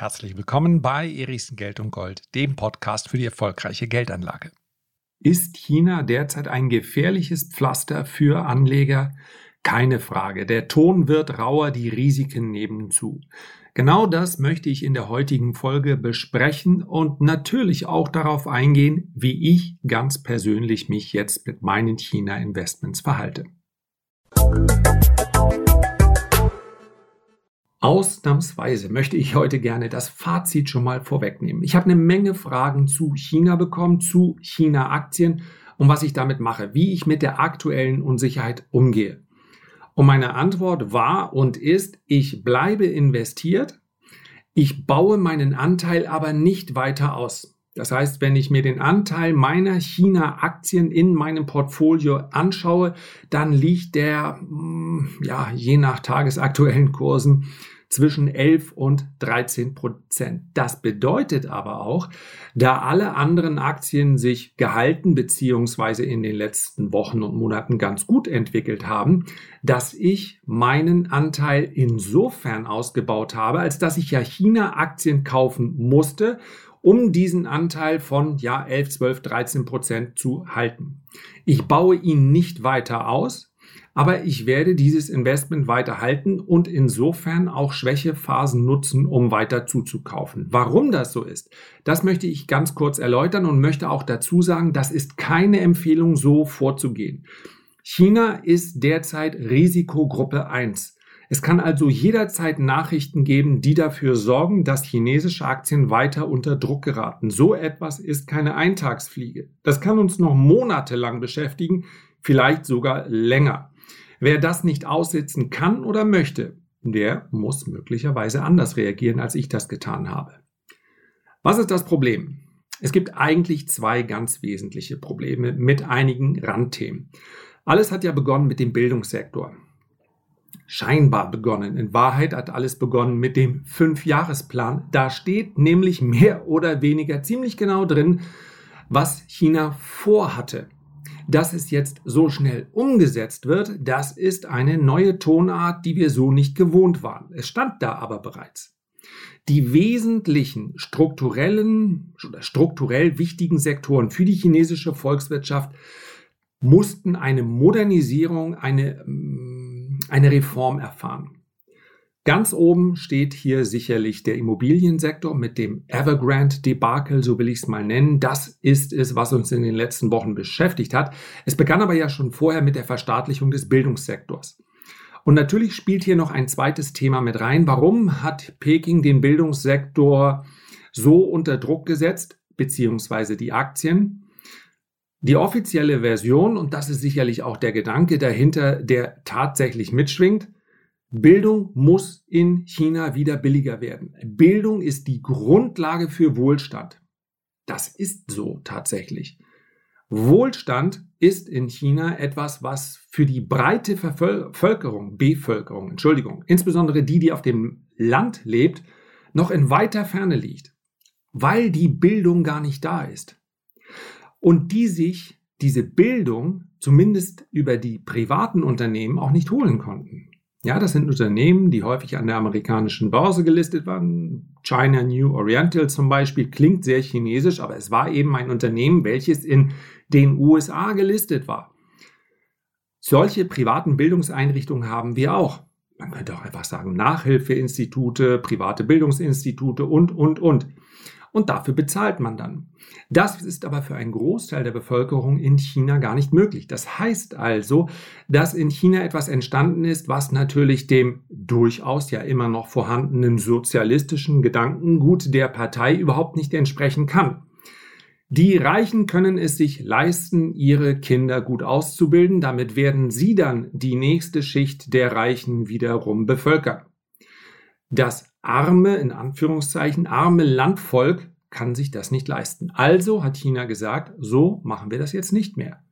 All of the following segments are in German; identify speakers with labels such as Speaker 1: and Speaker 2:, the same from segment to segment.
Speaker 1: Herzlich willkommen bei Erichsen Geld und Gold, dem Podcast für die erfolgreiche Geldanlage.
Speaker 2: Ist China derzeit ein gefährliches Pflaster für Anleger? Keine Frage. Der Ton wird rauer, die Risiken nehmen zu. Genau das möchte ich in der heutigen Folge besprechen und natürlich auch darauf eingehen, wie ich ganz persönlich mich jetzt mit meinen China-Investments verhalte. Ausnahmsweise möchte ich heute gerne das Fazit schon mal vorwegnehmen. Ich habe eine Menge Fragen zu China bekommen, zu China-Aktien und was ich damit mache, wie ich mit der aktuellen Unsicherheit umgehe. Und meine Antwort war und ist, ich bleibe investiert, ich baue meinen Anteil aber nicht weiter aus. Das heißt, wenn ich mir den Anteil meiner China-Aktien in meinem Portfolio anschaue, dann liegt der, hm, ja, je nach tagesaktuellen Kursen zwischen 11 und 13 Prozent. Das bedeutet aber auch, da alle anderen Aktien sich gehalten beziehungsweise in den letzten Wochen und Monaten ganz gut entwickelt haben, dass ich meinen Anteil insofern ausgebaut habe, als dass ich ja China-Aktien kaufen musste um diesen Anteil von ja 11, 12, 13 Prozent zu halten. Ich baue ihn nicht weiter aus, aber ich werde dieses Investment weiter halten und insofern auch Schwächephasen nutzen, um weiter zuzukaufen. Warum das so ist, das möchte ich ganz kurz erläutern und möchte auch dazu sagen, das ist keine Empfehlung, so vorzugehen. China ist derzeit Risikogruppe 1. Es kann also jederzeit Nachrichten geben, die dafür sorgen, dass chinesische Aktien weiter unter Druck geraten. So etwas ist keine Eintagsfliege. Das kann uns noch monatelang beschäftigen, vielleicht sogar länger. Wer das nicht aussitzen kann oder möchte, der muss möglicherweise anders reagieren, als ich das getan habe. Was ist das Problem? Es gibt eigentlich zwei ganz wesentliche Probleme mit einigen Randthemen. Alles hat ja begonnen mit dem Bildungssektor scheinbar begonnen. In Wahrheit hat alles begonnen mit dem Fünfjahresplan. Da steht nämlich mehr oder weniger ziemlich genau drin, was China vorhatte. Dass es jetzt so schnell umgesetzt wird, das ist eine neue Tonart, die wir so nicht gewohnt waren. Es stand da aber bereits. Die wesentlichen strukturellen oder strukturell wichtigen Sektoren für die chinesische Volkswirtschaft mussten eine Modernisierung, eine eine Reform erfahren. Ganz oben steht hier sicherlich der Immobiliensektor mit dem Evergrande-Debakel, so will ich es mal nennen. Das ist es, was uns in den letzten Wochen beschäftigt hat. Es begann aber ja schon vorher mit der Verstaatlichung des Bildungssektors. Und natürlich spielt hier noch ein zweites Thema mit rein. Warum hat Peking den Bildungssektor so unter Druck gesetzt, beziehungsweise die Aktien? Die offizielle Version, und das ist sicherlich auch der Gedanke dahinter, der tatsächlich mitschwingt, Bildung muss in China wieder billiger werden. Bildung ist die Grundlage für Wohlstand. Das ist so tatsächlich. Wohlstand ist in China etwas, was für die breite Bevölkerung, Bevölkerung, Entschuldigung, insbesondere die, die auf dem Land lebt, noch in weiter Ferne liegt, weil die Bildung gar nicht da ist und die sich diese Bildung zumindest über die privaten Unternehmen auch nicht holen konnten. Ja, das sind Unternehmen, die häufig an der amerikanischen Börse gelistet waren. China New Oriental zum Beispiel klingt sehr chinesisch, aber es war eben ein Unternehmen, welches in den USA gelistet war. Solche privaten Bildungseinrichtungen haben wir auch. Man könnte auch einfach sagen Nachhilfeinstitute, private Bildungsinstitute und, und, und und dafür bezahlt man dann. Das ist aber für einen Großteil der Bevölkerung in China gar nicht möglich. Das heißt also, dass in China etwas entstanden ist, was natürlich dem durchaus ja immer noch vorhandenen sozialistischen Gedankengut der Partei überhaupt nicht entsprechen kann. Die Reichen können es sich leisten, ihre Kinder gut auszubilden, damit werden sie dann die nächste Schicht der Reichen wiederum bevölkern. Das arme, in Anführungszeichen, arme Landvolk kann sich das nicht leisten. Also hat China gesagt, so machen wir das jetzt nicht mehr.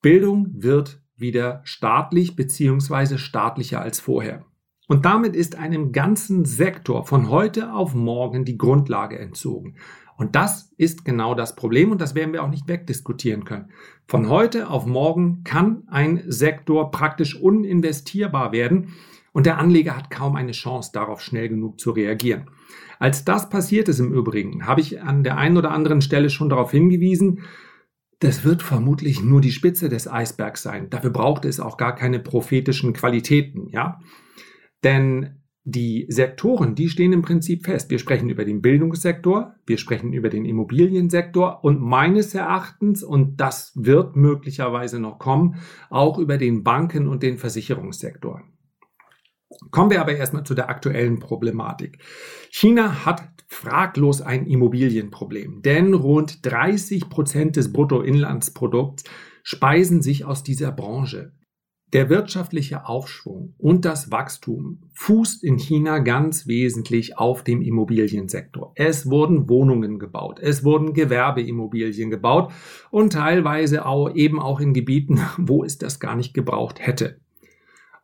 Speaker 2: Bildung wird wieder staatlich beziehungsweise staatlicher als vorher. Und damit ist einem ganzen Sektor von heute auf morgen die Grundlage entzogen. Und das ist genau das Problem und das werden wir auch nicht wegdiskutieren können. Von heute auf morgen kann ein Sektor praktisch uninvestierbar werden Und der Anleger hat kaum eine Chance, darauf schnell genug zu reagieren. Als das passiert ist im Übrigen, habe ich an der einen oder anderen Stelle schon darauf hingewiesen, das wird vermutlich nur die Spitze des Eisbergs sein. Dafür braucht es auch gar keine prophetischen Qualitäten, ja. Denn die Sektoren, die stehen im Prinzip fest. Wir sprechen über den Bildungssektor, wir sprechen über den Immobiliensektor und meines Erachtens, und das wird möglicherweise noch kommen, auch über den Banken- und den Versicherungssektor. Kommen wir aber erstmal zu der aktuellen Problematik. China hat fraglos ein Immobilienproblem, denn rund 30 Prozent des Bruttoinlandsprodukts speisen sich aus dieser Branche. Der wirtschaftliche Aufschwung und das Wachstum fußt in China ganz wesentlich auf dem Immobiliensektor. Es wurden Wohnungen gebaut, es wurden Gewerbeimmobilien gebaut und teilweise auch eben auch in Gebieten, wo es das gar nicht gebraucht hätte.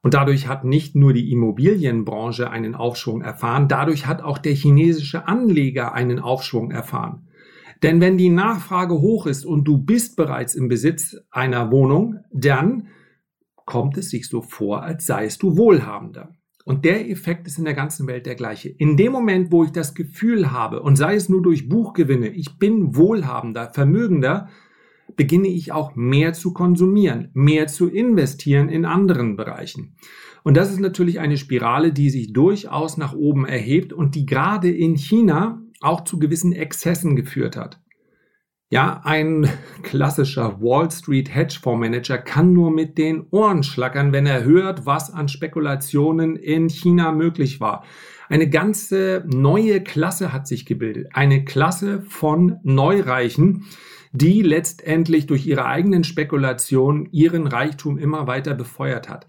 Speaker 2: Und dadurch hat nicht nur die Immobilienbranche einen Aufschwung erfahren, dadurch hat auch der chinesische Anleger einen Aufschwung erfahren. Denn wenn die Nachfrage hoch ist und du bist bereits im Besitz einer Wohnung, dann kommt es sich so vor, als seist du wohlhabender. Und der Effekt ist in der ganzen Welt der gleiche. In dem Moment, wo ich das Gefühl habe, und sei es nur durch Buchgewinne, ich bin wohlhabender, vermögender, beginne ich auch mehr zu konsumieren, mehr zu investieren in anderen Bereichen. Und das ist natürlich eine Spirale, die sich durchaus nach oben erhebt und die gerade in China auch zu gewissen Exzessen geführt hat. Ja, ein klassischer Wall Street Hedgefondsmanager kann nur mit den Ohren schlackern, wenn er hört, was an Spekulationen in China möglich war. Eine ganze neue Klasse hat sich gebildet. Eine Klasse von Neureichen, die letztendlich durch ihre eigenen Spekulationen ihren Reichtum immer weiter befeuert hat.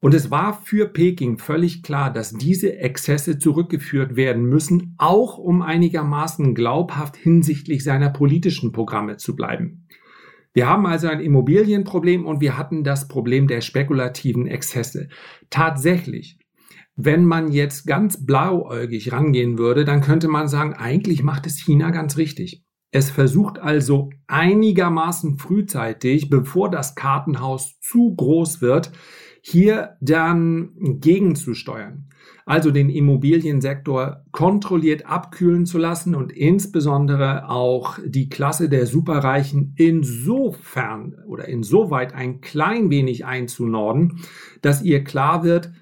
Speaker 2: Und es war für Peking völlig klar, dass diese Exzesse zurückgeführt werden müssen, auch um einigermaßen glaubhaft hinsichtlich seiner politischen Programme zu bleiben. Wir haben also ein Immobilienproblem und wir hatten das Problem der spekulativen Exzesse. Tatsächlich, wenn man jetzt ganz blauäugig rangehen würde, dann könnte man sagen, eigentlich macht es China ganz richtig. Es versucht also einigermaßen frühzeitig, bevor das Kartenhaus zu groß wird, hier dann gegenzusteuern. Also den Immobiliensektor kontrolliert abkühlen zu lassen und insbesondere auch die Klasse der Superreichen insofern oder insoweit ein klein wenig einzunorden, dass ihr klar wird,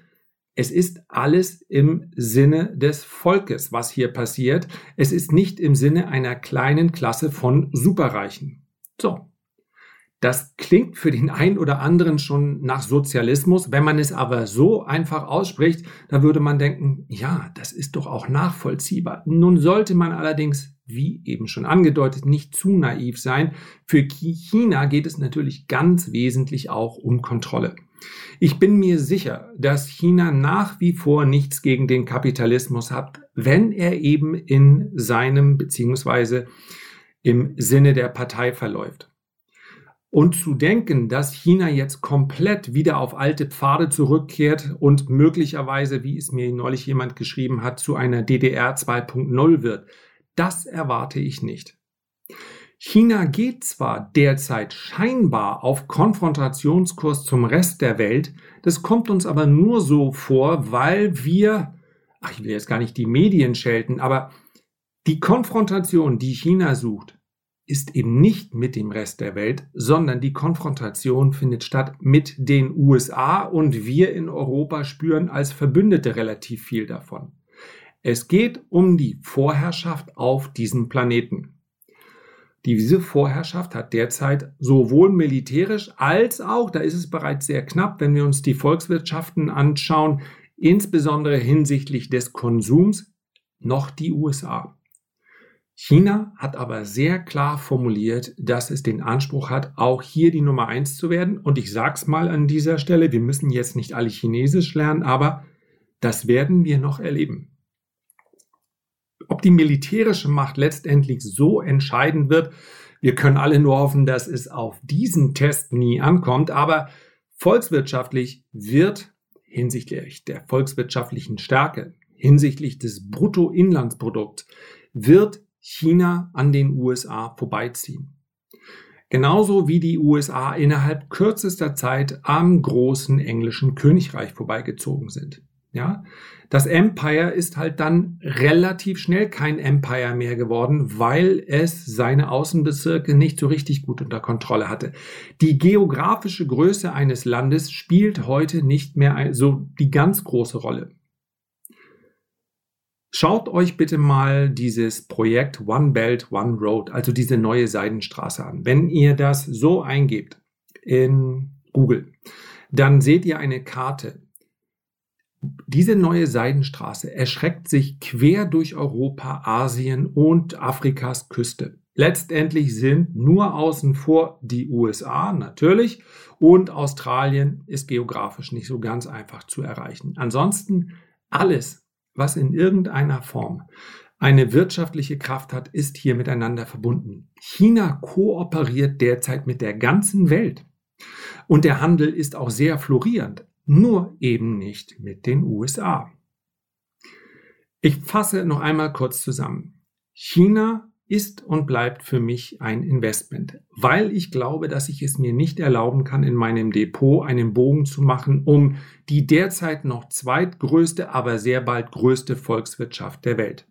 Speaker 2: es ist alles im Sinne des Volkes, was hier passiert. Es ist nicht im Sinne einer kleinen Klasse von Superreichen. So, das klingt für den einen oder anderen schon nach Sozialismus. Wenn man es aber so einfach ausspricht, dann würde man denken, ja, das ist doch auch nachvollziehbar. Nun sollte man allerdings, wie eben schon angedeutet, nicht zu naiv sein. Für China geht es natürlich ganz wesentlich auch um Kontrolle. Ich bin mir sicher, dass China nach wie vor nichts gegen den Kapitalismus hat, wenn er eben in seinem beziehungsweise im Sinne der Partei verläuft. Und zu denken, dass China jetzt komplett wieder auf alte Pfade zurückkehrt und möglicherweise, wie es mir neulich jemand geschrieben hat, zu einer DDR 2.0 wird, das erwarte ich nicht. China geht zwar derzeit scheinbar auf Konfrontationskurs zum Rest der Welt, das kommt uns aber nur so vor, weil wir, ach, ich will jetzt gar nicht die Medien schelten, aber die Konfrontation, die China sucht, ist eben nicht mit dem Rest der Welt, sondern die Konfrontation findet statt mit den USA und wir in Europa spüren als Verbündete relativ viel davon. Es geht um die Vorherrschaft auf diesem Planeten. Diese Vorherrschaft hat derzeit sowohl militärisch als auch, da ist es bereits sehr knapp, wenn wir uns die Volkswirtschaften anschauen, insbesondere hinsichtlich des Konsums, noch die USA. China hat aber sehr klar formuliert, dass es den Anspruch hat, auch hier die Nummer eins zu werden. Und ich sag's mal an dieser Stelle, wir müssen jetzt nicht alle Chinesisch lernen, aber das werden wir noch erleben. Ob die militärische Macht letztendlich so entscheidend wird, wir können alle nur hoffen, dass es auf diesen Test nie ankommt, aber volkswirtschaftlich wird hinsichtlich der volkswirtschaftlichen Stärke, hinsichtlich des Bruttoinlandsprodukts, wird China an den USA vorbeiziehen. Genauso wie die USA innerhalb kürzester Zeit am großen englischen Königreich vorbeigezogen sind. Ja, das Empire ist halt dann relativ schnell kein Empire mehr geworden, weil es seine Außenbezirke nicht so richtig gut unter Kontrolle hatte. Die geografische Größe eines Landes spielt heute nicht mehr so die ganz große Rolle. Schaut euch bitte mal dieses Projekt One Belt, One Road, also diese neue Seidenstraße an. Wenn ihr das so eingebt in Google, dann seht ihr eine Karte diese neue Seidenstraße erschreckt sich quer durch Europa, Asien und Afrikas Küste. Letztendlich sind nur außen vor die USA natürlich und Australien ist geografisch nicht so ganz einfach zu erreichen. Ansonsten alles, was in irgendeiner Form eine wirtschaftliche Kraft hat, ist hier miteinander verbunden. China kooperiert derzeit mit der ganzen Welt. Und der Handel ist auch sehr florierend nur eben nicht mit den USA. Ich fasse noch einmal kurz zusammen. China ist und bleibt für mich ein Investment, weil ich glaube, dass ich es mir nicht erlauben kann, in meinem Depot einen Bogen zu machen, um die derzeit noch zweitgrößte, aber sehr bald größte Volkswirtschaft der Welt.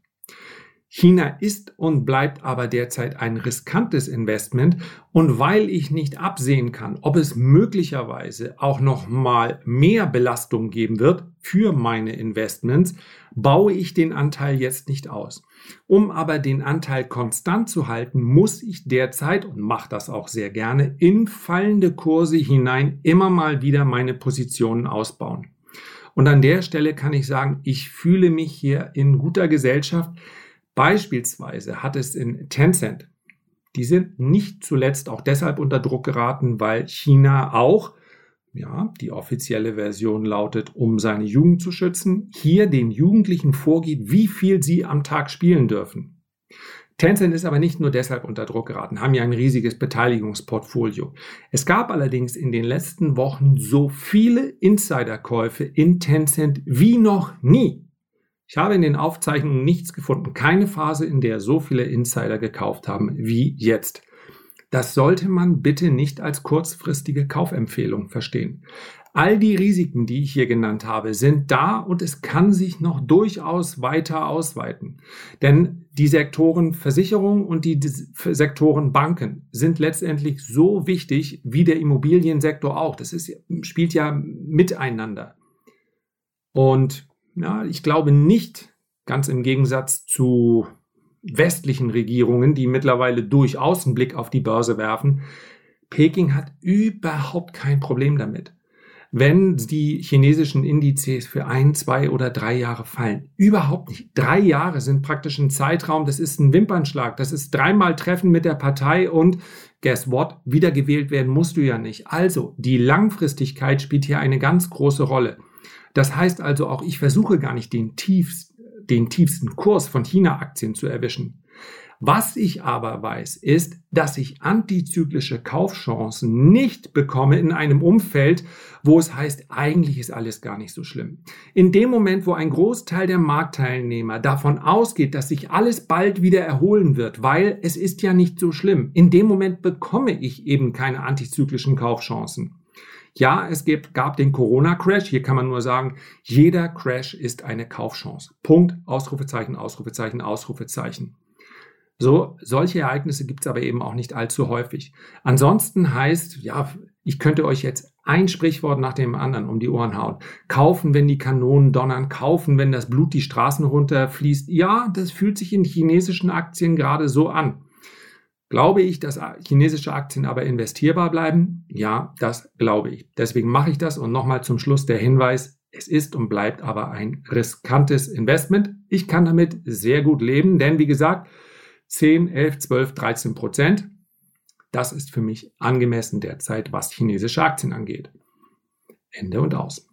Speaker 2: China ist und bleibt aber derzeit ein riskantes Investment und weil ich nicht absehen kann, ob es möglicherweise auch noch mal mehr Belastung geben wird für meine Investments, baue ich den Anteil jetzt nicht aus. Um aber den Anteil konstant zu halten, muss ich derzeit und mache das auch sehr gerne in fallende Kurse hinein immer mal wieder meine Positionen ausbauen. Und an der Stelle kann ich sagen, ich fühle mich hier in guter Gesellschaft, Beispielsweise hat es in Tencent, die sind nicht zuletzt auch deshalb unter Druck geraten, weil China auch, ja, die offizielle Version lautet, um seine Jugend zu schützen, hier den Jugendlichen vorgibt, wie viel sie am Tag spielen dürfen. Tencent ist aber nicht nur deshalb unter Druck geraten, haben ja ein riesiges Beteiligungsportfolio. Es gab allerdings in den letzten Wochen so viele Insiderkäufe in Tencent wie noch nie. Ich habe in den Aufzeichnungen nichts gefunden, keine Phase, in der so viele Insider gekauft haben wie jetzt. Das sollte man bitte nicht als kurzfristige Kaufempfehlung verstehen. All die Risiken, die ich hier genannt habe, sind da und es kann sich noch durchaus weiter ausweiten. Denn die Sektoren Versicherung und die Sektoren Banken sind letztendlich so wichtig wie der Immobiliensektor auch. Das ist, spielt ja miteinander. Und ja, ich glaube nicht, ganz im Gegensatz zu westlichen Regierungen, die mittlerweile durchaus einen Blick auf die Börse werfen, Peking hat überhaupt kein Problem damit, wenn die chinesischen Indizes für ein, zwei oder drei Jahre fallen. Überhaupt nicht. Drei Jahre sind praktisch ein Zeitraum, das ist ein Wimpernschlag, das ist dreimal Treffen mit der Partei und guess what? Wiedergewählt werden musst du ja nicht. Also, die Langfristigkeit spielt hier eine ganz große Rolle. Das heißt also auch, ich versuche gar nicht den, tiefst, den tiefsten Kurs von China-Aktien zu erwischen. Was ich aber weiß, ist, dass ich antizyklische Kaufchancen nicht bekomme in einem Umfeld, wo es heißt, eigentlich ist alles gar nicht so schlimm. In dem Moment, wo ein Großteil der Marktteilnehmer davon ausgeht, dass sich alles bald wieder erholen wird, weil es ist ja nicht so schlimm, in dem Moment bekomme ich eben keine antizyklischen Kaufchancen. Ja, es gibt, gab den Corona-Crash. Hier kann man nur sagen, jeder Crash ist eine Kaufchance. Punkt, Ausrufezeichen, Ausrufezeichen, Ausrufezeichen. So, solche Ereignisse gibt es aber eben auch nicht allzu häufig. Ansonsten heißt, ja, ich könnte euch jetzt ein Sprichwort nach dem anderen um die Ohren hauen. Kaufen, wenn die Kanonen donnern, kaufen, wenn das Blut die Straßen runterfließt. Ja, das fühlt sich in chinesischen Aktien gerade so an. Glaube ich, dass chinesische Aktien aber investierbar bleiben? Ja, das glaube ich. Deswegen mache ich das und nochmal zum Schluss der Hinweis, es ist und bleibt aber ein riskantes Investment. Ich kann damit sehr gut leben, denn wie gesagt, 10, 11, 12, 13 Prozent, das ist für mich angemessen derzeit, was chinesische Aktien angeht. Ende und aus.